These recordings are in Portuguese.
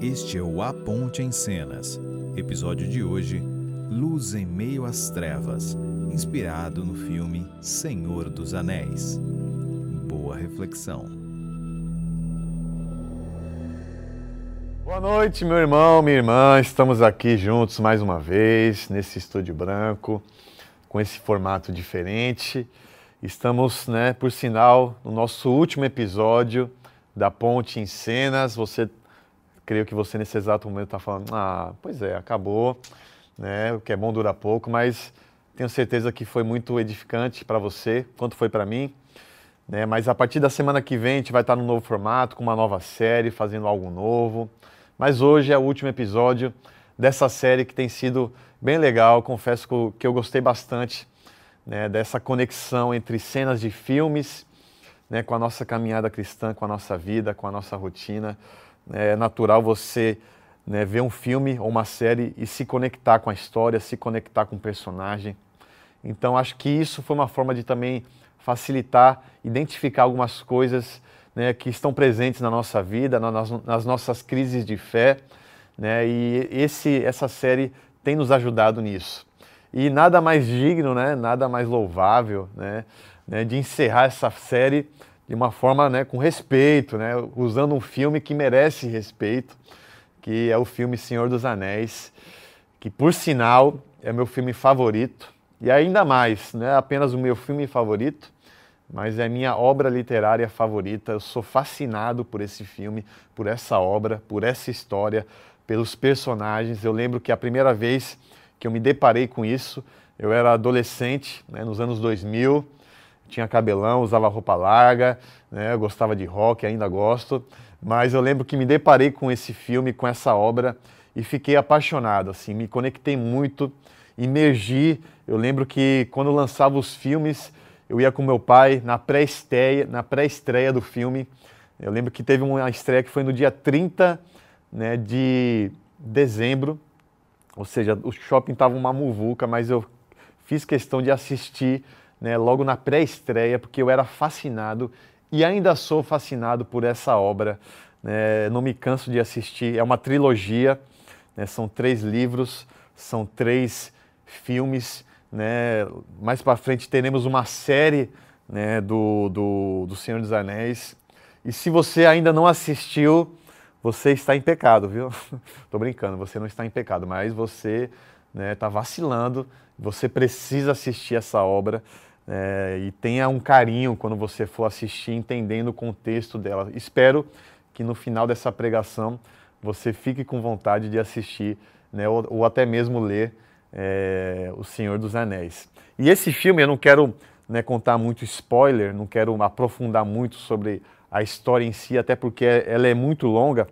Este é o A Ponte em Cenas. Episódio de hoje: Luz em meio às trevas, inspirado no filme Senhor dos Anéis. Boa reflexão. Boa noite, meu irmão, minha irmã. Estamos aqui juntos mais uma vez nesse estúdio branco, com esse formato diferente. Estamos, né, por sinal, no nosso último episódio da Ponte em Cenas. Você, creio que você nesse exato momento está falando, ah, pois é, acabou, né? O que é bom dura pouco, mas tenho certeza que foi muito edificante para você, quanto foi para mim. Né? Mas a partir da semana que vem a gente vai estar num novo formato, com uma nova série, fazendo algo novo. Mas hoje é o último episódio dessa série que tem sido bem legal. Confesso que eu gostei bastante né, dessa conexão entre cenas de filmes né, com a nossa caminhada cristã, com a nossa vida, com a nossa rotina. É natural você né, ver um filme ou uma série e se conectar com a história, se conectar com o personagem. Então, acho que isso foi uma forma de também facilitar, identificar algumas coisas né, que estão presentes na nossa vida, nas, nas nossas crises de fé. Né, e esse, essa série tem nos ajudado nisso. E nada mais digno, né, nada mais louvável né, né, de encerrar essa série de uma forma né, com respeito, né, usando um filme que merece respeito, que é o filme Senhor dos Anéis, que por sinal é meu filme favorito, e ainda mais, não é apenas o meu filme favorito, mas é a minha obra literária favorita. Eu sou fascinado por esse filme, por essa obra, por essa história, pelos personagens. Eu lembro que a primeira vez que eu me deparei com isso, eu era adolescente, né, nos anos 2000, tinha cabelão, usava roupa larga, né? gostava de rock, ainda gosto, mas eu lembro que me deparei com esse filme, com essa obra e fiquei apaixonado, assim, me conectei muito, imergi. Eu lembro que quando lançava os filmes, eu ia com meu pai na pré-estreia, na pré-estreia do filme. Eu lembro que teve uma estreia que foi no dia 30 né, de dezembro, ou seja, o shopping estava uma muvuca, mas eu fiz questão de assistir né, logo na pré-estreia, porque eu era fascinado e ainda sou fascinado por essa obra. Né, não me canso de assistir. É uma trilogia, né, são três livros, são três filmes. Né, mais para frente teremos uma série né, do, do, do Senhor dos Anéis. E se você ainda não assistiu, você está em pecado, viu? Tô brincando, você não está em pecado, mas você está né, tá vacilando. Você precisa assistir essa obra é, e tenha um carinho quando você for assistir, entendendo o contexto dela. Espero que no final dessa pregação você fique com vontade de assistir né, ou, ou, até mesmo ler é, O Senhor dos Anéis. E esse filme, eu não quero né, contar muito spoiler, não quero aprofundar muito sobre a história em si, até porque ela é muito longa,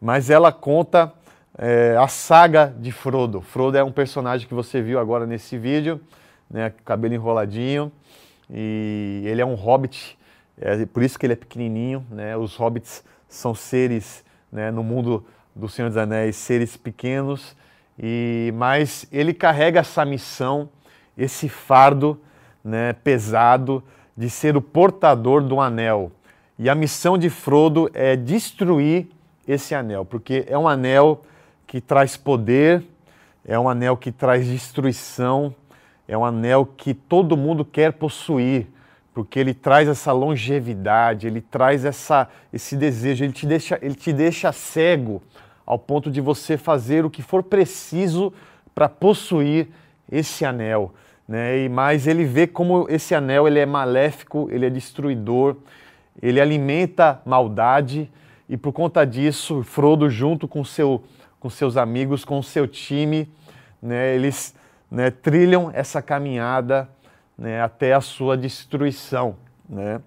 mas ela conta é, a saga de Frodo. Frodo é um personagem que você viu agora nesse vídeo né, cabelo enroladinho, e ele é um hobbit, é por isso que ele é pequenininho, né? Os hobbits são seres, né, no mundo do Senhor dos Anéis, seres pequenos, e mas ele carrega essa missão, esse fardo, né, pesado de ser o portador do anel. E a missão de Frodo é destruir esse anel, porque é um anel que traz poder, é um anel que traz destruição, é um anel que todo mundo quer possuir, porque ele traz essa longevidade, ele traz essa, esse desejo, ele te, deixa, ele te deixa cego ao ponto de você fazer o que for preciso para possuir esse anel. Né? E mais ele vê como esse anel ele é maléfico, ele é destruidor, ele alimenta maldade e por conta disso Frodo junto com seu com seus amigos, com seu time, né, eles né, trilham essa caminhada né, até a sua destruição. Né?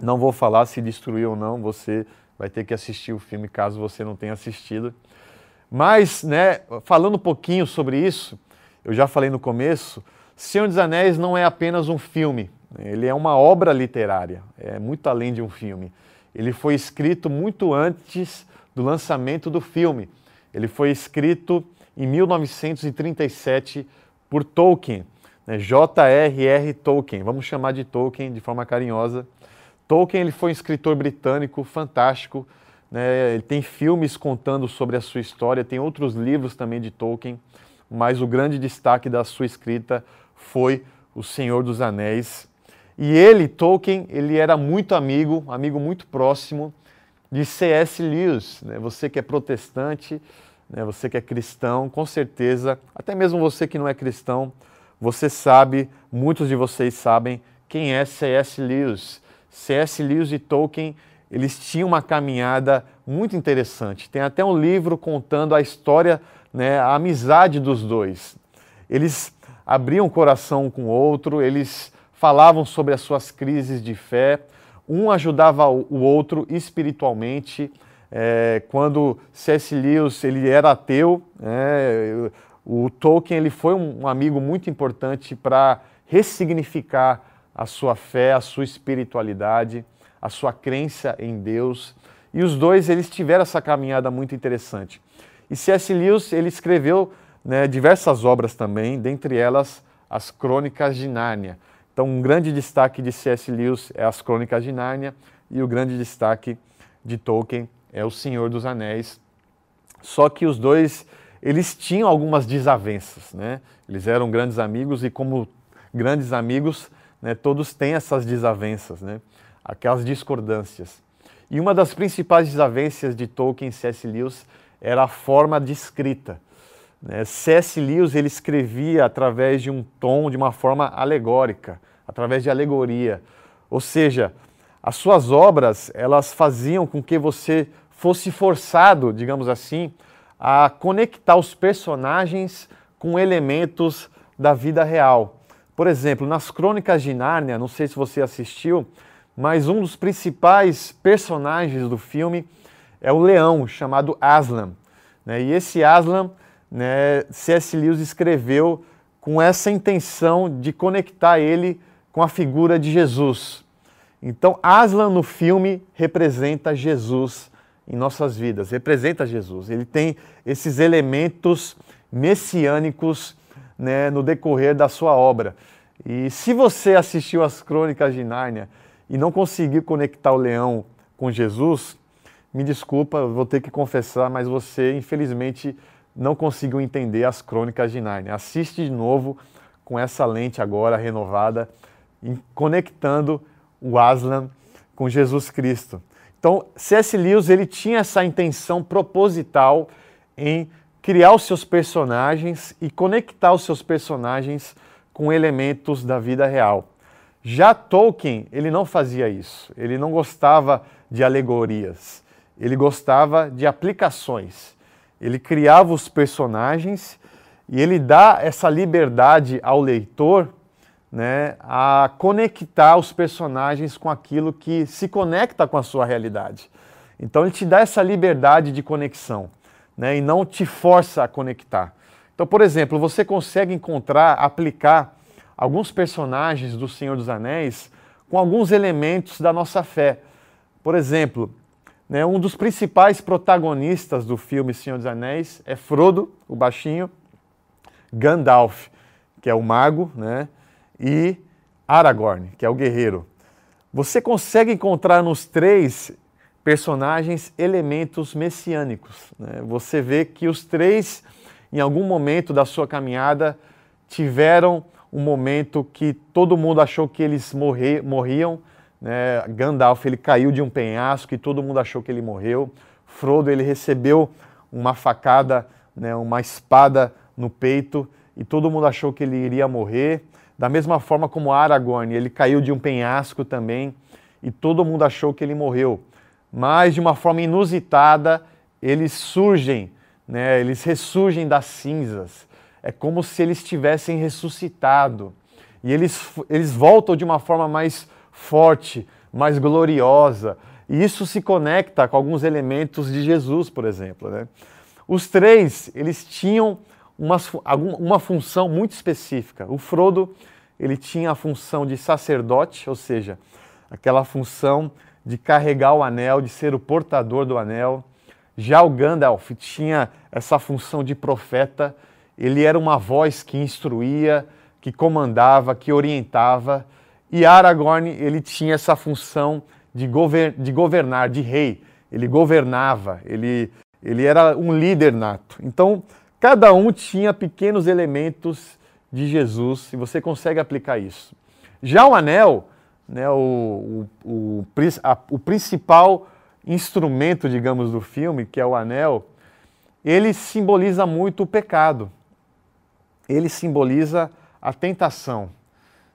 Não vou falar se destruiu ou não, você vai ter que assistir o filme caso você não tenha assistido. Mas, né, falando um pouquinho sobre isso, eu já falei no começo, Senhor dos Anéis não é apenas um filme, ele é uma obra literária, é muito além de um filme. Ele foi escrito muito antes do lançamento do filme. Ele foi escrito em 1937 por Tolkien, né? J.R.R. Tolkien, vamos chamar de Tolkien de forma carinhosa. Tolkien ele foi um escritor britânico fantástico, né? ele tem filmes contando sobre a sua história, tem outros livros também de Tolkien, mas o grande destaque da sua escrita foi O Senhor dos Anéis. E ele, Tolkien, ele era muito amigo, amigo muito próximo de C.S. Lewis. Né? Você que é protestante, né? você que é cristão, com certeza, até mesmo você que não é cristão, você sabe, muitos de vocês sabem quem é C.S. Lewis. C.S. Lewis e Tolkien, eles tinham uma caminhada muito interessante. Tem até um livro contando a história, né, a amizade dos dois. Eles abriam o coração um com o outro, eles falavam sobre as suas crises de fé, um ajudava o outro espiritualmente. É, quando C.S. Lewis ele era ateu, é, o Tolkien ele foi um amigo muito importante para ressignificar a sua fé, a sua espiritualidade, a sua crença em Deus. E os dois eles tiveram essa caminhada muito interessante. E C.S. Lewis ele escreveu né, diversas obras também, dentre elas as Crônicas de Nárnia. Então, um grande destaque de C.S. Lewis é as Crônicas de Nárnia e o grande destaque de Tolkien é O Senhor dos Anéis. Só que os dois, eles tinham algumas desavenças, né? Eles eram grandes amigos e como grandes amigos, né, todos têm essas desavenças, né? Aquelas discordâncias. E uma das principais desavenças de Tolkien e C.S. Lewis era a forma de escrita. Né? C.S. Lewis ele escrevia através de um tom, de uma forma alegórica, através de alegoria. Ou seja, as suas obras elas faziam com que você fosse forçado, digamos assim, a conectar os personagens com elementos da vida real. Por exemplo, nas Crônicas de Nárnia, não sei se você assistiu, mas um dos principais personagens do filme é o leão chamado Aslan. Né? E esse Aslan né, C.S. Lewis escreveu com essa intenção de conectar ele com a figura de Jesus. Então, Aslan no filme representa Jesus em nossas vidas, representa Jesus. Ele tem esses elementos messiânicos né, no decorrer da sua obra. E se você assistiu às Crônicas de Nárnia e não conseguiu conectar o leão com Jesus, me desculpa, vou ter que confessar, mas você infelizmente não conseguiu entender as crônicas de Narnia. Assiste de novo com essa lente agora renovada, conectando o Aslan com Jesus Cristo. Então, C.S. Lewis ele tinha essa intenção proposital em criar os seus personagens e conectar os seus personagens com elementos da vida real. Já Tolkien, ele não fazia isso. Ele não gostava de alegorias. Ele gostava de aplicações. Ele criava os personagens e ele dá essa liberdade ao leitor né, a conectar os personagens com aquilo que se conecta com a sua realidade. Então ele te dá essa liberdade de conexão né, e não te força a conectar. Então, por exemplo, você consegue encontrar, aplicar alguns personagens do Senhor dos Anéis com alguns elementos da nossa fé. Por exemplo, né, um dos principais protagonistas do filme Senhor dos Anéis é Frodo, o baixinho, Gandalf, que é o mago, né, e Aragorn, que é o guerreiro. Você consegue encontrar nos três personagens elementos messiânicos. Né? Você vê que os três, em algum momento da sua caminhada, tiveram um momento que todo mundo achou que eles morriam, né? Gandalf ele caiu de um penhasco e todo mundo achou que ele morreu. Frodo ele recebeu uma facada, né, uma espada no peito e todo mundo achou que ele iria morrer. Da mesma forma como Aragorn, ele caiu de um penhasco também e todo mundo achou que ele morreu. Mas de uma forma inusitada, eles surgem, né, eles ressurgem das cinzas. É como se eles tivessem ressuscitado. E eles, eles voltam de uma forma mais forte, mais gloriosa. E isso se conecta com alguns elementos de Jesus, por exemplo. Né? Os três, eles tinham uma, uma função muito específica. O Frodo, ele tinha a função de sacerdote, ou seja, aquela função de carregar o anel, de ser o portador do anel. Já o Gandalf tinha essa função de profeta, ele era uma voz que instruía, que comandava, que orientava. E Aragorn, ele tinha essa função de, de governar, de rei. ele governava, ele, ele era um líder nato. Então, cada um tinha pequenos elementos de Jesus e você consegue aplicar isso. Já o anel, né, o, o, o, a, o principal instrumento, digamos, do filme, que é o anel, ele simboliza muito o pecado. Ele simboliza a tentação.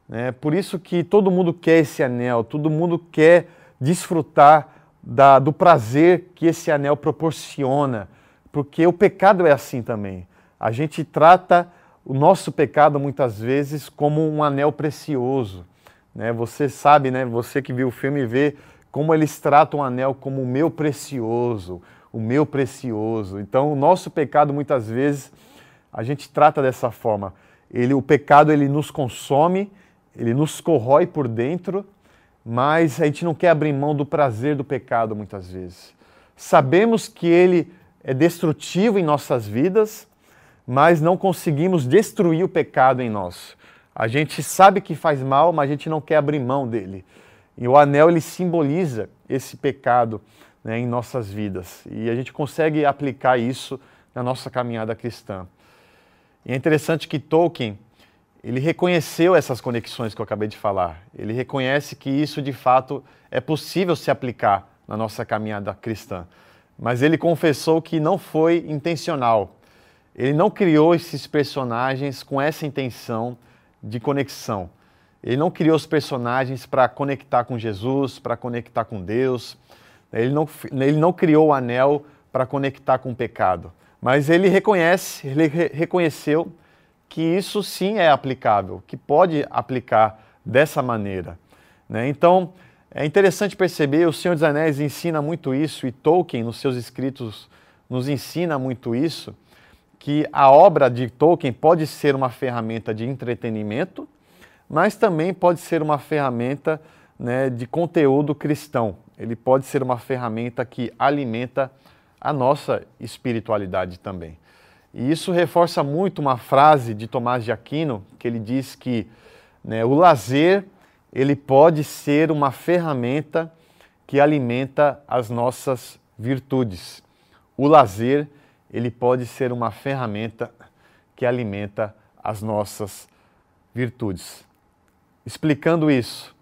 Né? Por isso que todo mundo quer esse anel, todo mundo quer desfrutar da, do prazer que esse anel proporciona, porque o pecado é assim também. A gente trata o nosso pecado muitas vezes como um anel precioso. Né? Você sabe, né? você que viu o filme vê como eles tratam o anel como o meu precioso, o meu precioso. Então, o nosso pecado muitas vezes a gente trata dessa forma. Ele, o pecado ele nos consome, ele nos corrói por dentro, mas a gente não quer abrir mão do prazer do pecado muitas vezes. Sabemos que ele é destrutivo em nossas vidas, mas não conseguimos destruir o pecado em nós. A gente sabe que faz mal, mas a gente não quer abrir mão dele. E o anel ele simboliza esse pecado né, em nossas vidas. E a gente consegue aplicar isso na nossa caminhada cristã. E é interessante que Tolkien ele reconheceu essas conexões que eu acabei de falar. Ele reconhece que isso de fato é possível se aplicar na nossa caminhada cristã. Mas ele confessou que não foi intencional. Ele não criou esses personagens com essa intenção de conexão. Ele não criou os personagens para conectar com Jesus, para conectar com Deus. Ele não, ele não criou o anel para conectar com o pecado. Mas ele reconhece, ele re reconheceu que isso sim é aplicável, que pode aplicar dessa maneira. Né? Então, é interessante perceber, o Senhor dos Anéis ensina muito isso, e Tolkien, nos seus escritos, nos ensina muito isso, que a obra de Tolkien pode ser uma ferramenta de entretenimento, mas também pode ser uma ferramenta né, de conteúdo cristão. Ele pode ser uma ferramenta que alimenta a nossa espiritualidade também. E isso reforça muito uma frase de Tomás de Aquino, que ele diz que né, o lazer ele pode ser uma ferramenta que alimenta as nossas virtudes. O lazer ele pode ser uma ferramenta que alimenta as nossas virtudes explicando isso.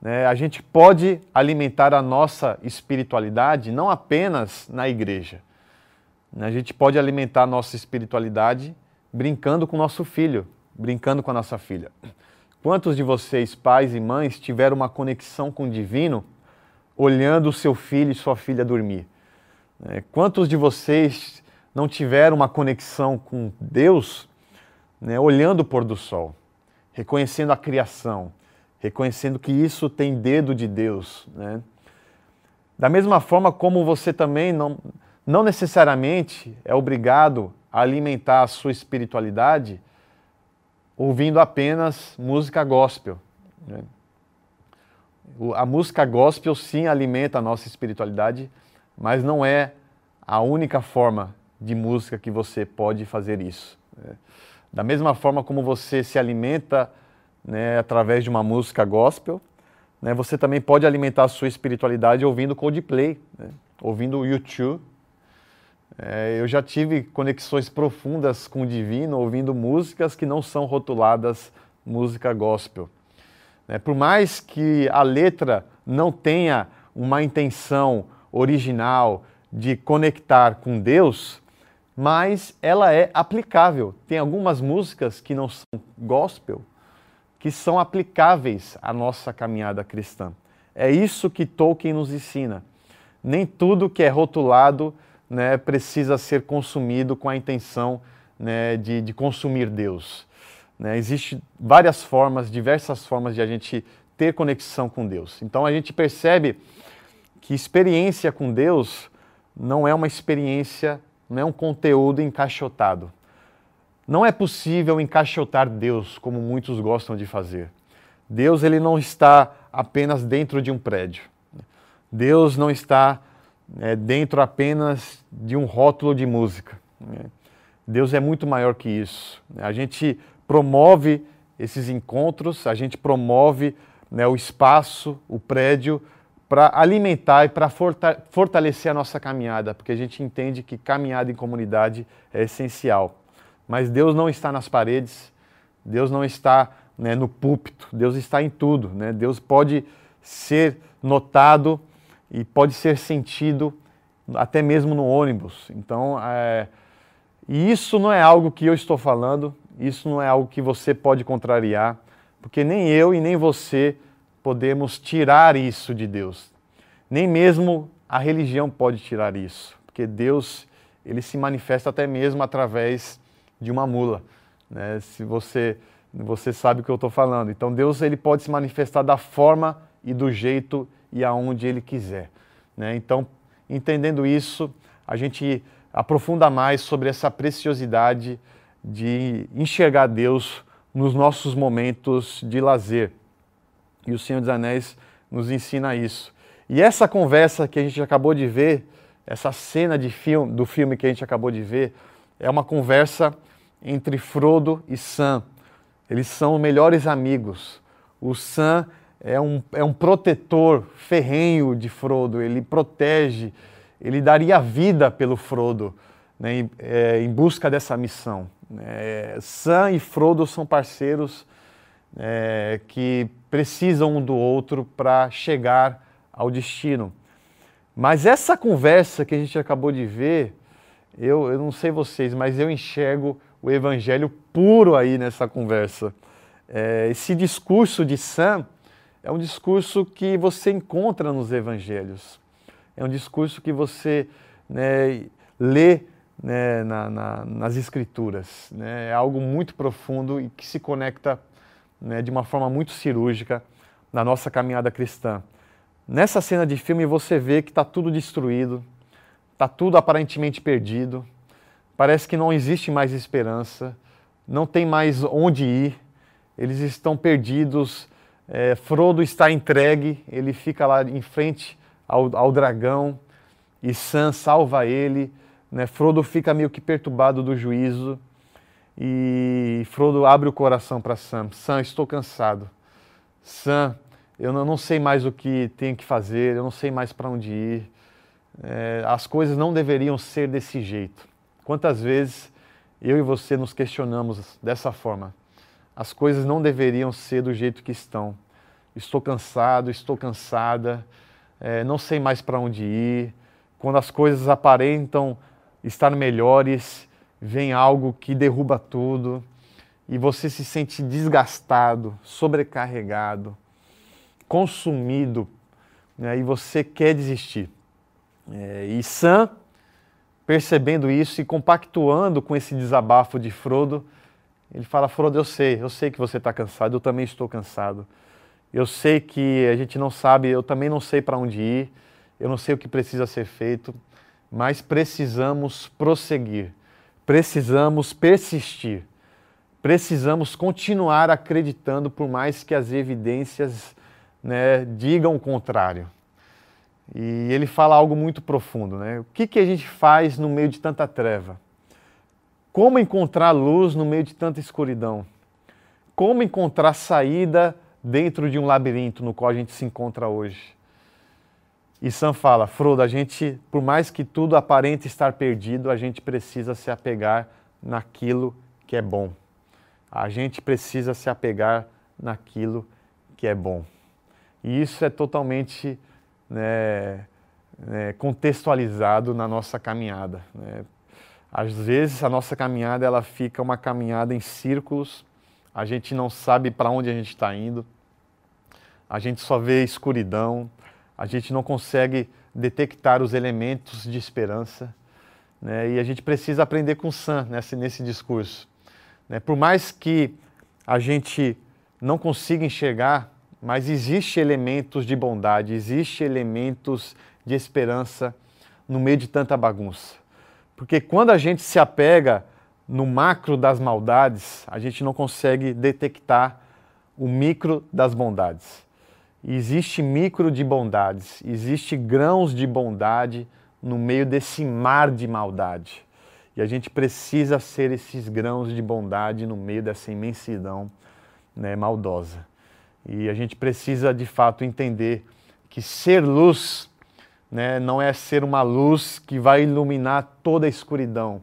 Né? A gente pode alimentar a nossa espiritualidade não apenas na igreja. A gente pode alimentar a nossa espiritualidade brincando com o nosso filho, brincando com a nossa filha. Quantos de vocês, pais e mães, tiveram uma conexão com o divino olhando o seu filho e sua filha dormir? Né? Quantos de vocês não tiveram uma conexão com Deus né, olhando o pôr do sol? reconhecendo a criação, reconhecendo que isso tem dedo de Deus. Né? Da mesma forma como você também não, não necessariamente é obrigado a alimentar a sua espiritualidade ouvindo apenas música gospel. Né? A música gospel sim alimenta a nossa espiritualidade, mas não é a única forma de música que você pode fazer isso. Né? Da mesma forma como você se alimenta né, através de uma música gospel, né, você também pode alimentar a sua espiritualidade ouvindo Coldplay, né, ouvindo YouTube. É, eu já tive conexões profundas com o divino ouvindo músicas que não são rotuladas música gospel. É, por mais que a letra não tenha uma intenção original de conectar com Deus, mas ela é aplicável. Tem algumas músicas que não são gospel, que são aplicáveis à nossa caminhada cristã. É isso que Tolkien nos ensina. Nem tudo que é rotulado né, precisa ser consumido com a intenção né, de, de, consumir Deus. Né, Existem várias formas, diversas formas de a gente ter conexão com Deus. Então a gente percebe que experiência com Deus não é uma experiência não é um conteúdo encaixotado. Não é possível encaixotar Deus como muitos gostam de fazer. Deus ele não está apenas dentro de um prédio. Deus não está é, dentro apenas de um rótulo de música. Né? Deus é muito maior que isso. A gente promove esses encontros, a gente promove né, o espaço, o prédio, para alimentar e para fortalecer a nossa caminhada, porque a gente entende que caminhada em comunidade é essencial. Mas Deus não está nas paredes, Deus não está né, no púlpito, Deus está em tudo. Né? Deus pode ser notado e pode ser sentido até mesmo no ônibus. Então, é, isso não é algo que eu estou falando, isso não é algo que você pode contrariar, porque nem eu e nem você podemos tirar isso de Deus. Nem mesmo a religião pode tirar isso, porque Deus ele se manifesta até mesmo através de uma mula. Né? Se você você sabe o que eu estou falando. Então Deus ele pode se manifestar da forma e do jeito e aonde ele quiser. Né? Então entendendo isso, a gente aprofunda mais sobre essa preciosidade de enxergar Deus nos nossos momentos de lazer. E o Senhor dos Anéis nos ensina isso. E essa conversa que a gente acabou de ver, essa cena de filme, do filme que a gente acabou de ver, é uma conversa entre Frodo e Sam. Eles são melhores amigos. O Sam é um, é um protetor ferrenho de Frodo, ele protege, ele daria vida pelo Frodo né, em, é, em busca dessa missão. É, Sam e Frodo são parceiros é, que precisam um do outro para chegar ao destino. Mas essa conversa que a gente acabou de ver, eu, eu não sei vocês, mas eu enxergo o evangelho puro aí nessa conversa. É, esse discurso de Sam é um discurso que você encontra nos evangelhos. É um discurso que você né, lê né, na, na, nas escrituras. Né? É algo muito profundo e que se conecta né, de uma forma muito cirúrgica na nossa caminhada cristã. Nessa cena de filme você vê que está tudo destruído, está tudo aparentemente perdido, parece que não existe mais esperança, não tem mais onde ir, eles estão perdidos. É, Frodo está entregue, ele fica lá em frente ao, ao dragão e Sam salva ele. Né? Frodo fica meio que perturbado do juízo e Frodo abre o coração para Sam. Sam, estou cansado. Sam, eu não, sei mais o que tenho que fazer, eu não sei mais para onde ir. É, as coisas não deveriam ser desse jeito. Quantas vezes eu e você nos questionamos dessa forma? As coisas não deveriam ser do jeito que estão. Estou cansado, estou cansada, é, não sei mais para onde ir. Quando as coisas aparentam estar melhores, vem algo que derruba tudo e você se sente desgastado, sobrecarregado, consumido, né, e você quer desistir. É, e Sam, percebendo isso e compactuando com esse desabafo de Frodo, ele fala: Frodo, eu sei, eu sei que você está cansado, eu também estou cansado. Eu sei que a gente não sabe, eu também não sei para onde ir, eu não sei o que precisa ser feito, mas precisamos prosseguir, precisamos persistir, precisamos continuar acreditando, por mais que as evidências né, digam o contrário. E ele fala algo muito profundo, né? O que, que a gente faz no meio de tanta treva? Como encontrar luz no meio de tanta escuridão? Como encontrar saída dentro de um labirinto no qual a gente se encontra hoje? E Sam fala, Frodo, a gente, por mais que tudo aparente estar perdido, a gente precisa se apegar naquilo que é bom. A gente precisa se apegar naquilo que é bom. E isso é totalmente né, né, contextualizado na nossa caminhada. Né? Às vezes a nossa caminhada ela fica uma caminhada em círculos, a gente não sabe para onde a gente está indo, a gente só vê escuridão, a gente não consegue detectar os elementos de esperança. Né? E a gente precisa aprender com Sam nesse, nesse discurso. Né? Por mais que a gente não consiga enxergar, mas existe elementos de bondade, existe elementos de esperança no meio de tanta bagunça. Porque quando a gente se apega no macro das maldades, a gente não consegue detectar o micro das bondades existe micro de bondades, existe grãos de bondade no meio desse mar de maldade. E a gente precisa ser esses grãos de bondade no meio dessa imensidão né, maldosa. E a gente precisa de fato entender que ser luz né, não é ser uma luz que vai iluminar toda a escuridão,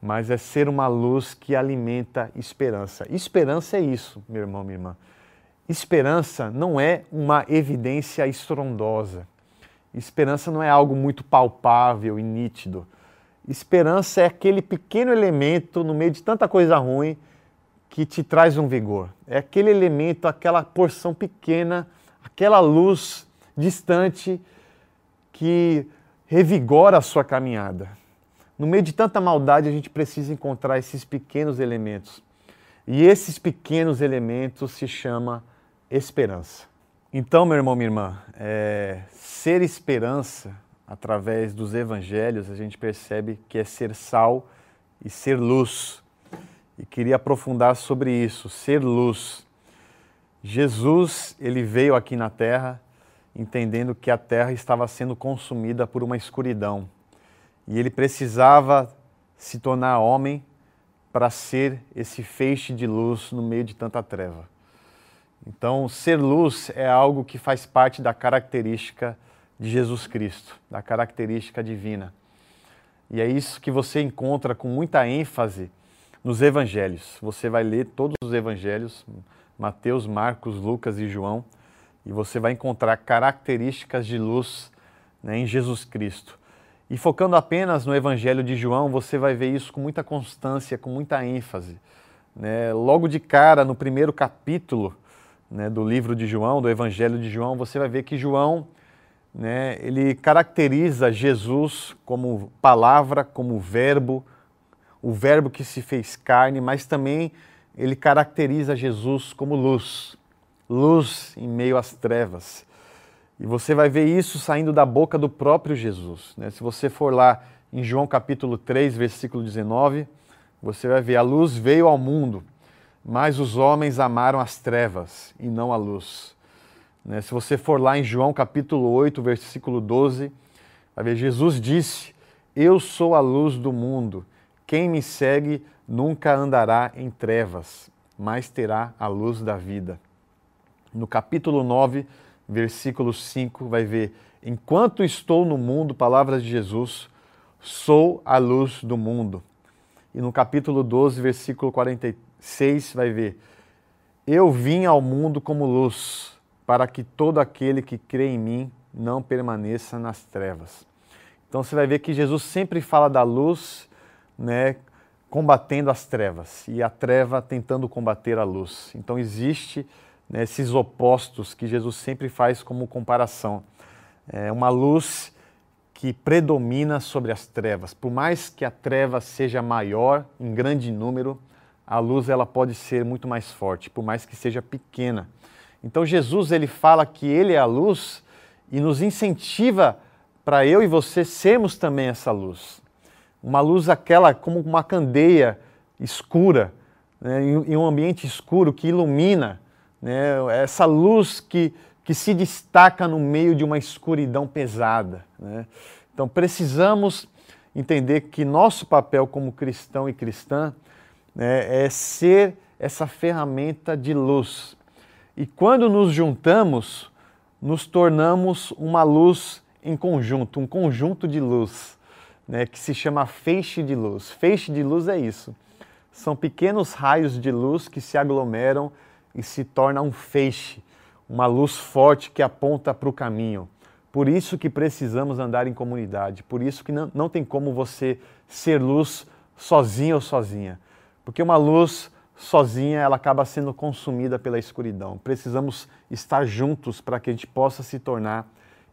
mas é ser uma luz que alimenta esperança. Esperança é isso, meu irmão, minha irmã. Esperança não é uma evidência estrondosa. Esperança não é algo muito palpável e nítido. Esperança é aquele pequeno elemento no meio de tanta coisa ruim que te traz um vigor. É aquele elemento, aquela porção pequena, aquela luz distante que revigora a sua caminhada. No meio de tanta maldade, a gente precisa encontrar esses pequenos elementos. E esses pequenos elementos se chama esperança. Então, meu irmão, minha irmã, é, ser esperança através dos evangelhos, a gente percebe que é ser sal e ser luz. E queria aprofundar sobre isso, ser luz. Jesus, ele veio aqui na terra entendendo que a terra estava sendo consumida por uma escuridão e ele precisava se tornar homem para ser esse feixe de luz no meio de tanta treva. Então, ser luz é algo que faz parte da característica de Jesus Cristo, da característica divina. E é isso que você encontra com muita ênfase nos evangelhos. Você vai ler todos os evangelhos, Mateus, Marcos, Lucas e João, e você vai encontrar características de luz né, em Jesus Cristo. E focando apenas no Evangelho de João, você vai ver isso com muita constância, com muita ênfase. Né? Logo de cara, no primeiro capítulo né, do livro de João, do Evangelho de João, você vai ver que João né, ele caracteriza Jesus como palavra, como verbo, o verbo que se fez carne, mas também ele caracteriza Jesus como luz luz em meio às trevas. E você vai ver isso saindo da boca do próprio Jesus. Né? Se você for lá em João capítulo 3, versículo 19, você vai ver: a luz veio ao mundo, mas os homens amaram as trevas e não a luz. Né? Se você for lá em João capítulo 8, versículo 12, vai ver: Jesus disse: Eu sou a luz do mundo. Quem me segue nunca andará em trevas, mas terá a luz da vida no capítulo 9, versículo 5, vai ver: Enquanto estou no mundo, palavras de Jesus, sou a luz do mundo. E no capítulo 12, versículo 46, vai ver: Eu vim ao mundo como luz, para que todo aquele que crê em mim não permaneça nas trevas. Então você vai ver que Jesus sempre fala da luz, né, combatendo as trevas, e a treva tentando combater a luz. Então existe né, esses opostos que Jesus sempre faz como comparação. É uma luz que predomina sobre as trevas. Por mais que a treva seja maior, em grande número, a luz ela pode ser muito mais forte, por mais que seja pequena. Então Jesus ele fala que ele é a luz e nos incentiva para eu e você sermos também essa luz. Uma luz aquela como uma candeia escura, né, em um ambiente escuro que ilumina né? essa luz que, que se destaca no meio de uma escuridão pesada. Né? Então precisamos entender que nosso papel como cristão e cristã né, é ser essa ferramenta de luz. E quando nos juntamos, nos tornamos uma luz em conjunto, um conjunto de luz, né, que se chama feixe de luz. Feixe de luz é isso. São pequenos raios de luz que se aglomeram e se torna um feixe, uma luz forte que aponta para o caminho. Por isso que precisamos andar em comunidade, por isso que não, não tem como você ser luz sozinho ou sozinha. Porque uma luz sozinha ela acaba sendo consumida pela escuridão. Precisamos estar juntos para que a gente possa se tornar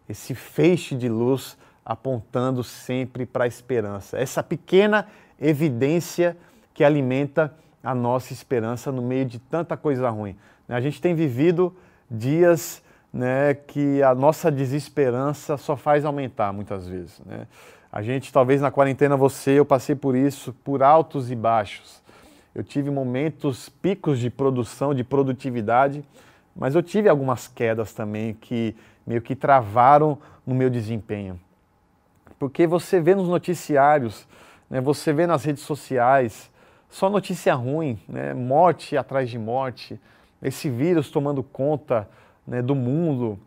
esse feixe de luz apontando sempre para a esperança. Essa pequena evidência que alimenta a nossa esperança no meio de tanta coisa ruim. A gente tem vivido dias né, que a nossa desesperança só faz aumentar muitas vezes. Né? A gente, talvez na quarentena, você, eu passei por isso, por altos e baixos. Eu tive momentos, picos de produção, de produtividade, mas eu tive algumas quedas também que meio que travaram no meu desempenho. Porque você vê nos noticiários, né, você vê nas redes sociais, só notícia ruim, né? morte atrás de morte, esse vírus tomando conta né, do mundo.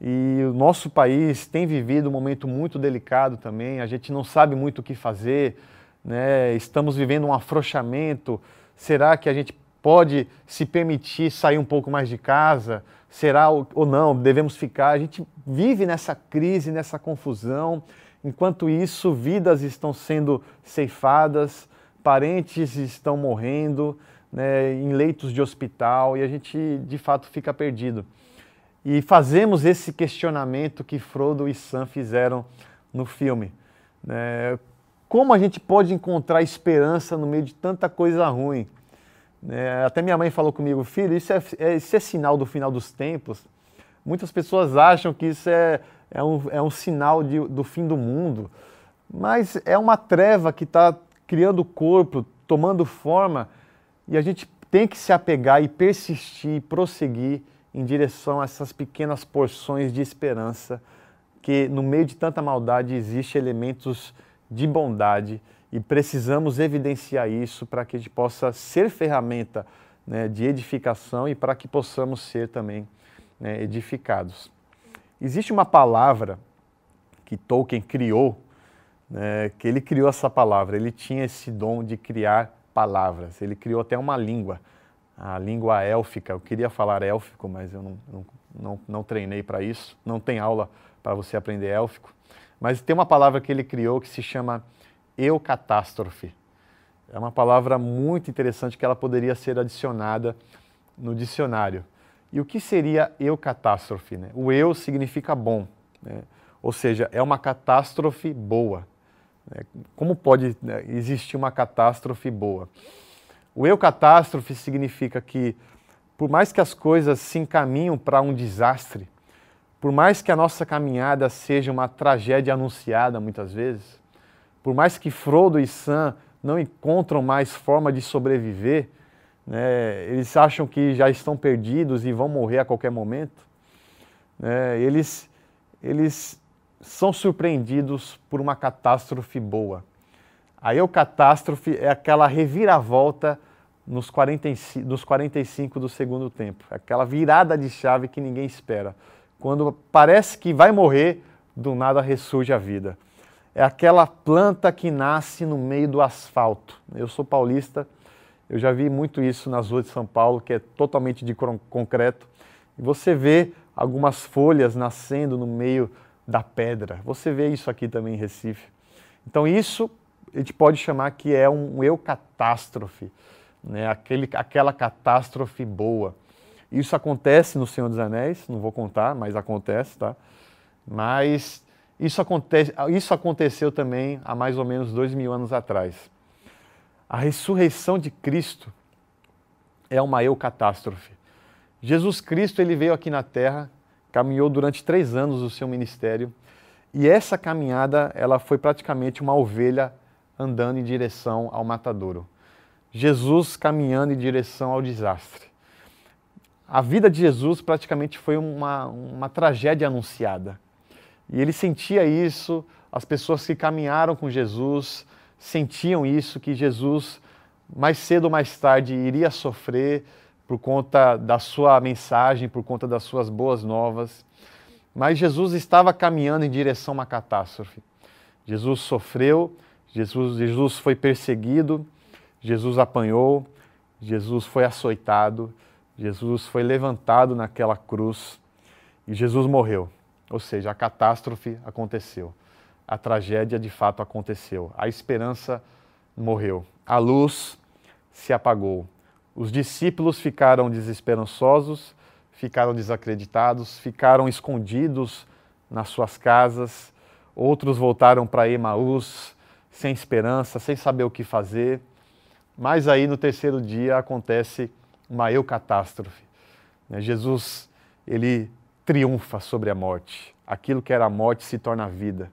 E o nosso país tem vivido um momento muito delicado também, a gente não sabe muito o que fazer, né? estamos vivendo um afrouxamento. Será que a gente pode se permitir sair um pouco mais de casa? Será ou não? Devemos ficar? A gente vive nessa crise, nessa confusão. Enquanto isso, vidas estão sendo ceifadas, parentes estão morrendo né, em leitos de hospital e a gente de fato fica perdido. E fazemos esse questionamento que Frodo e Sam fizeram no filme. Né? Como a gente pode encontrar esperança no meio de tanta coisa ruim? Né? Até minha mãe falou comigo, filho, isso é, é, isso é sinal do final dos tempos. Muitas pessoas acham que isso é, é, um, é um sinal de, do fim do mundo, mas é uma treva que está criando corpo, tomando forma, e a gente tem que se apegar e persistir, prosseguir em direção a essas pequenas porções de esperança, que no meio de tanta maldade existe elementos de bondade e precisamos evidenciar isso para que a gente possa ser ferramenta né, de edificação e para que possamos ser também né, edificados. Existe uma palavra que Tolkien criou, né, que ele criou essa palavra, ele tinha esse dom de criar palavras, ele criou até uma língua a língua élfica. Eu queria falar élfico, mas eu não, não, não, não treinei para isso. Não tem aula para você aprender élfico. Mas tem uma palavra que ele criou que se chama eucatástrofe. É uma palavra muito interessante que ela poderia ser adicionada no dicionário. E o que seria eucatástrofe? Né? O eu significa bom, né? ou seja, é uma catástrofe boa. Né? Como pode né, existir uma catástrofe boa? O eu catástrofe significa que, por mais que as coisas se encaminham para um desastre, por mais que a nossa caminhada seja uma tragédia anunciada muitas vezes, por mais que Frodo e Sam não encontram mais forma de sobreviver, né, eles acham que já estão perdidos e vão morrer a qualquer momento, né, eles, eles são surpreendidos por uma catástrofe boa. A eucatástrofe é aquela reviravolta nos 45, nos 45 do segundo tempo. Aquela virada de chave que ninguém espera. Quando parece que vai morrer, do nada ressurge a vida. É aquela planta que nasce no meio do asfalto. Eu sou paulista, eu já vi muito isso nas ruas de São Paulo, que é totalmente de concreto. E você vê algumas folhas nascendo no meio da pedra. Você vê isso aqui também em Recife. Então isso a gente pode chamar que é um eucatástrofe né, aquele, aquela catástrofe boa. Isso acontece no Senhor dos Anéis, não vou contar, mas acontece, tá? Mas isso, acontece, isso aconteceu também há mais ou menos dois mil anos atrás. A ressurreição de Cristo é uma eucatástrofe. Jesus Cristo ele veio aqui na Terra, caminhou durante três anos o seu ministério e essa caminhada ela foi praticamente uma ovelha andando em direção ao matadouro. Jesus caminhando em direção ao desastre. A vida de Jesus praticamente foi uma, uma tragédia anunciada. E ele sentia isso, as pessoas que caminharam com Jesus sentiam isso, que Jesus, mais cedo ou mais tarde, iria sofrer por conta da sua mensagem, por conta das suas boas novas. Mas Jesus estava caminhando em direção a uma catástrofe. Jesus sofreu, Jesus, Jesus foi perseguido, Jesus apanhou, Jesus foi açoitado, Jesus foi levantado naquela cruz e Jesus morreu. Ou seja, a catástrofe aconteceu. A tragédia de fato aconteceu. A esperança morreu. A luz se apagou. Os discípulos ficaram desesperançosos, ficaram desacreditados, ficaram escondidos nas suas casas. Outros voltaram para Emaús sem esperança, sem saber o que fazer. Mas aí no terceiro dia acontece uma eucatástrofe. Né? Jesus, ele triunfa sobre a morte. Aquilo que era morte se torna vida.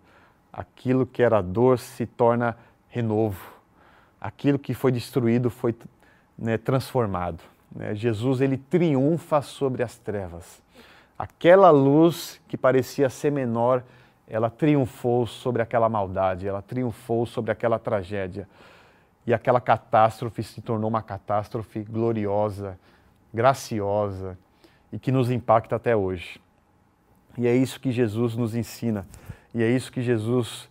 Aquilo que era dor se torna renovo. Aquilo que foi destruído foi né, transformado. Né? Jesus, ele triunfa sobre as trevas. Aquela luz que parecia ser menor, ela triunfou sobre aquela maldade, ela triunfou sobre aquela tragédia e aquela catástrofe se tornou uma catástrofe gloriosa, graciosa e que nos impacta até hoje. E é isso que Jesus nos ensina. E é isso que Jesus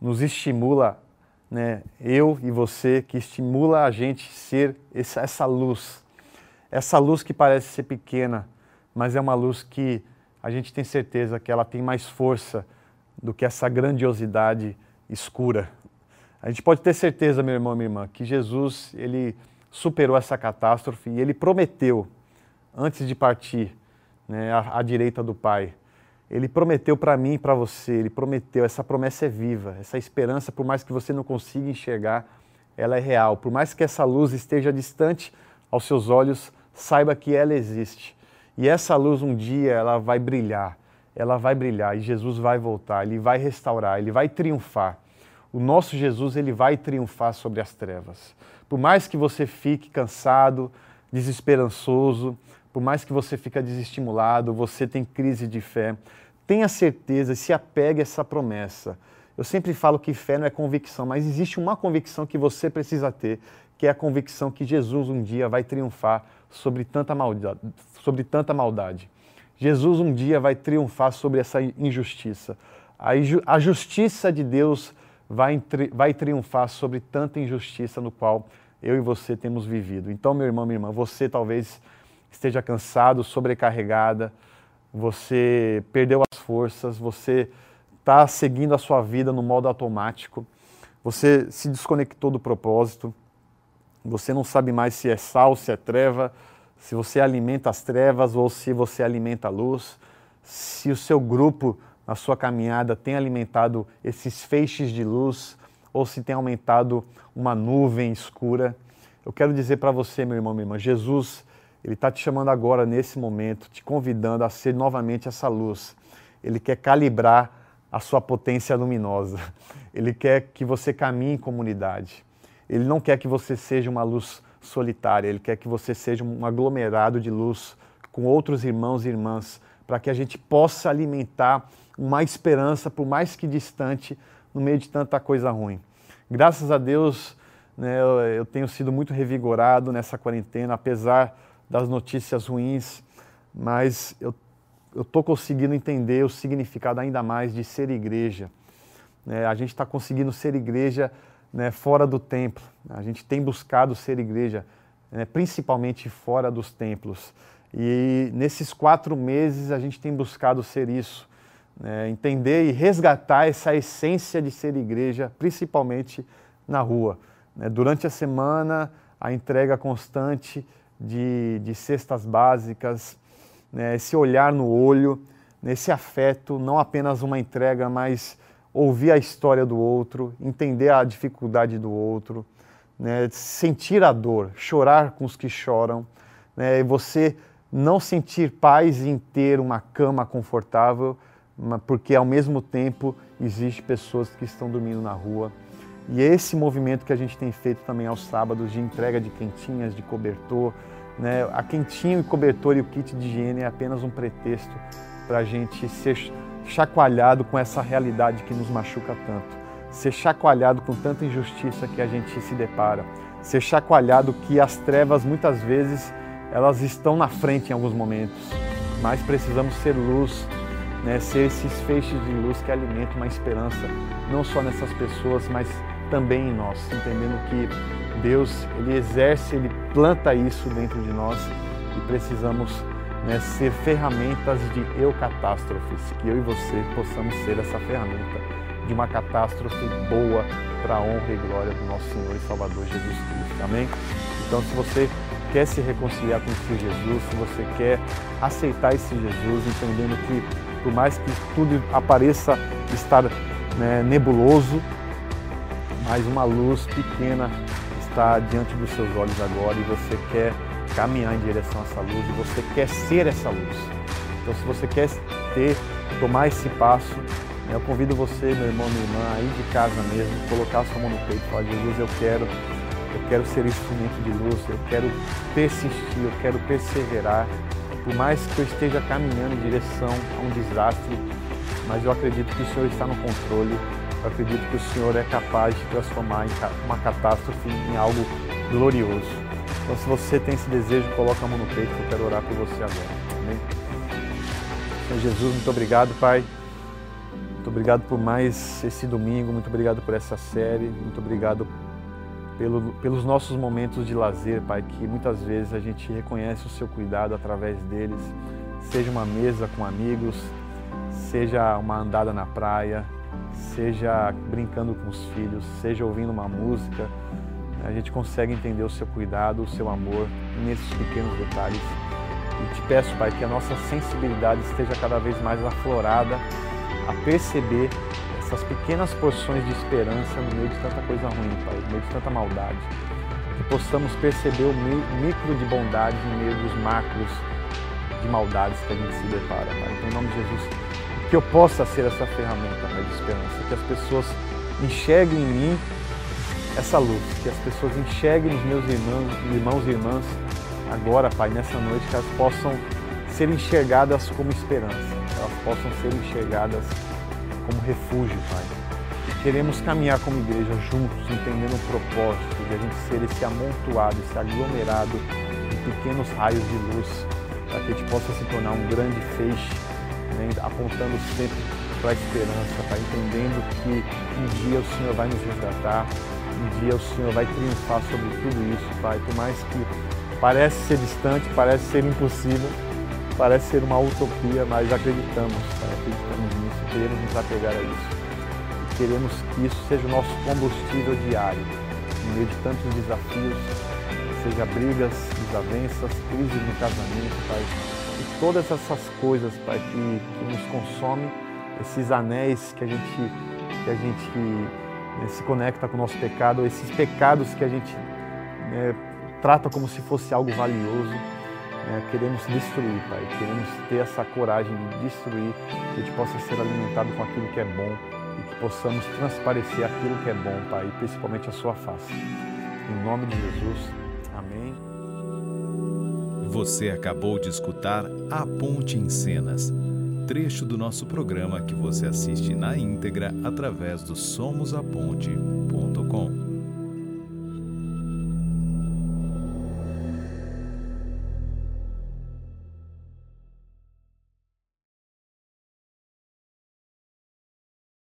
nos estimula, né? eu e você, que estimula a gente ser essa, luz. Essa luz que parece ser pequena, mas é uma luz que a gente tem certeza que ela tem mais força do que essa grandiosidade escura. A gente pode ter certeza, meu irmão, minha irmã, que Jesus ele superou essa catástrofe e ele prometeu, antes de partir né, à, à direita do Pai, ele prometeu para mim e para você, ele prometeu, essa promessa é viva, essa esperança, por mais que você não consiga enxergar, ela é real. Por mais que essa luz esteja distante aos seus olhos, saiba que ela existe. E essa luz um dia ela vai brilhar, ela vai brilhar e Jesus vai voltar, ele vai restaurar, ele vai triunfar. O nosso Jesus ele vai triunfar sobre as trevas. Por mais que você fique cansado, desesperançoso, por mais que você fique desestimulado, você tem crise de fé, tenha certeza e se apegue a essa promessa. Eu sempre falo que fé não é convicção, mas existe uma convicção que você precisa ter, que é a convicção que Jesus um dia vai triunfar sobre tanta maldade. Sobre tanta maldade. Jesus um dia vai triunfar sobre essa injustiça. A, justiça de Deus vai, vai triunfar sobre tanta injustiça no qual eu e você temos vivido. Então, meu irmão, minha irmã, você talvez esteja cansado, sobrecarregada, você perdeu as forças, você está seguindo a sua vida no modo automático, você se desconectou do propósito, você não sabe mais se é sal, se é treva, se você alimenta as trevas ou se você alimenta a luz, se o seu grupo na sua caminhada tem alimentado esses feixes de luz ou se tem aumentado uma nuvem escura. Eu quero dizer para você, meu irmão, minha irmã, Jesus ele está te chamando agora, nesse momento, te convidando a ser novamente essa luz. Ele quer calibrar a sua potência luminosa. Ele quer que você caminhe em comunidade. Ele não quer que você seja uma luz solitária, ele quer que você seja um aglomerado de luz com outros irmãos e irmãs, para que a gente possa alimentar uma esperança, por mais que distante, no meio de tanta coisa ruim. Graças a Deus, né, eu, tenho sido muito revigorado nessa quarentena, apesar das notícias ruins, mas eu estou conseguindo entender o significado ainda mais de ser igreja. É, a gente está conseguindo ser igreja né, fora do templo. A gente tem buscado ser igreja, né, principalmente fora dos templos. E nesses quatro meses a gente tem buscado ser isso, né, entender e resgatar essa essência de ser igreja, principalmente na rua. Né. Durante a semana, a entrega constante de, de cestas básicas, né, esse olhar no olho, nesse afeto, não apenas uma entrega, mas ouvir a história do outro, entender a dificuldade do outro, né, sentir a dor, chorar com os que choram, né, você não sentir paz em ter uma cama confortável, porque ao mesmo tempo existe pessoas que estão dormindo na rua. E esse movimento que a gente tem feito também aos sábados de entrega de quentinhas, de cobertor, né? a quentinha, o cobertor e o kit de higiene é apenas um pretexto para a gente ser chacoalhado com essa realidade que nos machuca tanto, ser chacoalhado com tanta injustiça que a gente se depara, ser chacoalhado que as trevas muitas vezes elas estão na frente em alguns momentos, mas precisamos ser luz, né? ser esses feixes de luz que alimentam uma esperança, não só nessas pessoas, mas também em nós, entendendo que Deus ele exerce, ele planta isso dentro de nós e precisamos né, ser ferramentas de eu catástrofes, que eu e você possamos ser essa ferramenta de uma catástrofe boa para a honra e glória do nosso Senhor e Salvador Jesus Cristo. Amém? Então, se você quer se reconciliar com esse Jesus, se você quer aceitar esse Jesus, entendendo que por mais que tudo apareça estar né, nebuloso, mas uma luz pequena está diante dos seus olhos agora e você quer caminhar em direção a essa luz e você quer ser essa luz. Então, se você quer ter, tomar esse passo, né, eu convido você, meu irmão, minha irmã, aí de casa mesmo, colocar a sua mão no peito e falar: Jesus, eu quero, eu quero ser instrumento de luz, eu quero persistir, eu quero perseverar. Por mais que eu esteja caminhando em direção a um desastre, mas eu acredito que o Senhor está no controle eu acredito que o Senhor é capaz de transformar uma catástrofe em algo glorioso. Então, se você tem esse desejo, coloca a mão no peito que eu quero orar por você agora. Amém? Senhor Jesus, muito obrigado, Pai. Muito obrigado por mais esse domingo, muito obrigado por essa série, muito obrigado pelo, pelos nossos momentos de lazer, Pai, que muitas vezes a gente reconhece o seu cuidado através deles, seja uma mesa com amigos, seja uma andada na praia, seja brincando com os filhos, seja ouvindo uma música, a gente consegue entender o seu cuidado, o seu amor nesses pequenos detalhes. E te peço, Pai, que a nossa sensibilidade esteja cada vez mais aflorada a perceber essas pequenas porções de esperança no meio de tanta coisa ruim, Pai, no meio de tanta maldade. Que possamos perceber o micro de bondade no meio dos macros de maldades que a gente se depara, Pai. Então, em nome de Jesus, que eu possa ser essa ferramenta, Pai, de esperança, que as pessoas enxerguem em mim essa luz, que as pessoas enxerguem nos meus irmãos, irmãos e irmãs agora, Pai, nessa noite, que elas possam ser enxergadas como esperança, que elas possam ser enxergadas como refúgio, Pai. Queremos caminhar como igreja juntos, entendendo o propósito de a gente ser esse amontoado, esse aglomerado de pequenos raios de luz, para que a gente possa se tornar um grande feixe, né, apontando sempre para a esperança, Pai, entendendo que um dia o Senhor vai nos resgatar, um dia o Senhor vai triunfar sobre tudo isso, Pai. Por mais que parece ser distante, parece ser impossível, parece ser uma utopia, mas acreditamos, Pai, acreditamos nisso, queremos nos apegar a isso. E queremos que isso seja o nosso combustível diário, no meio de tantos desafios, seja brigas, desavenças, crises no casamento, Pai. Todas essas coisas, Pai, que, que nos consomem, esses anéis que a gente, que a gente né, se conecta com o nosso pecado, esses pecados que a gente né, trata como se fosse algo valioso. Né, queremos destruir, Pai. Queremos ter essa coragem de destruir, que a gente possa ser alimentado com aquilo que é bom e que possamos transparecer aquilo que é bom, Pai, e principalmente a Sua face. Em nome de Jesus. Amém. Você acabou de escutar A Ponte em Cenas, trecho do nosso programa que você assiste na íntegra através do somosaponte.com.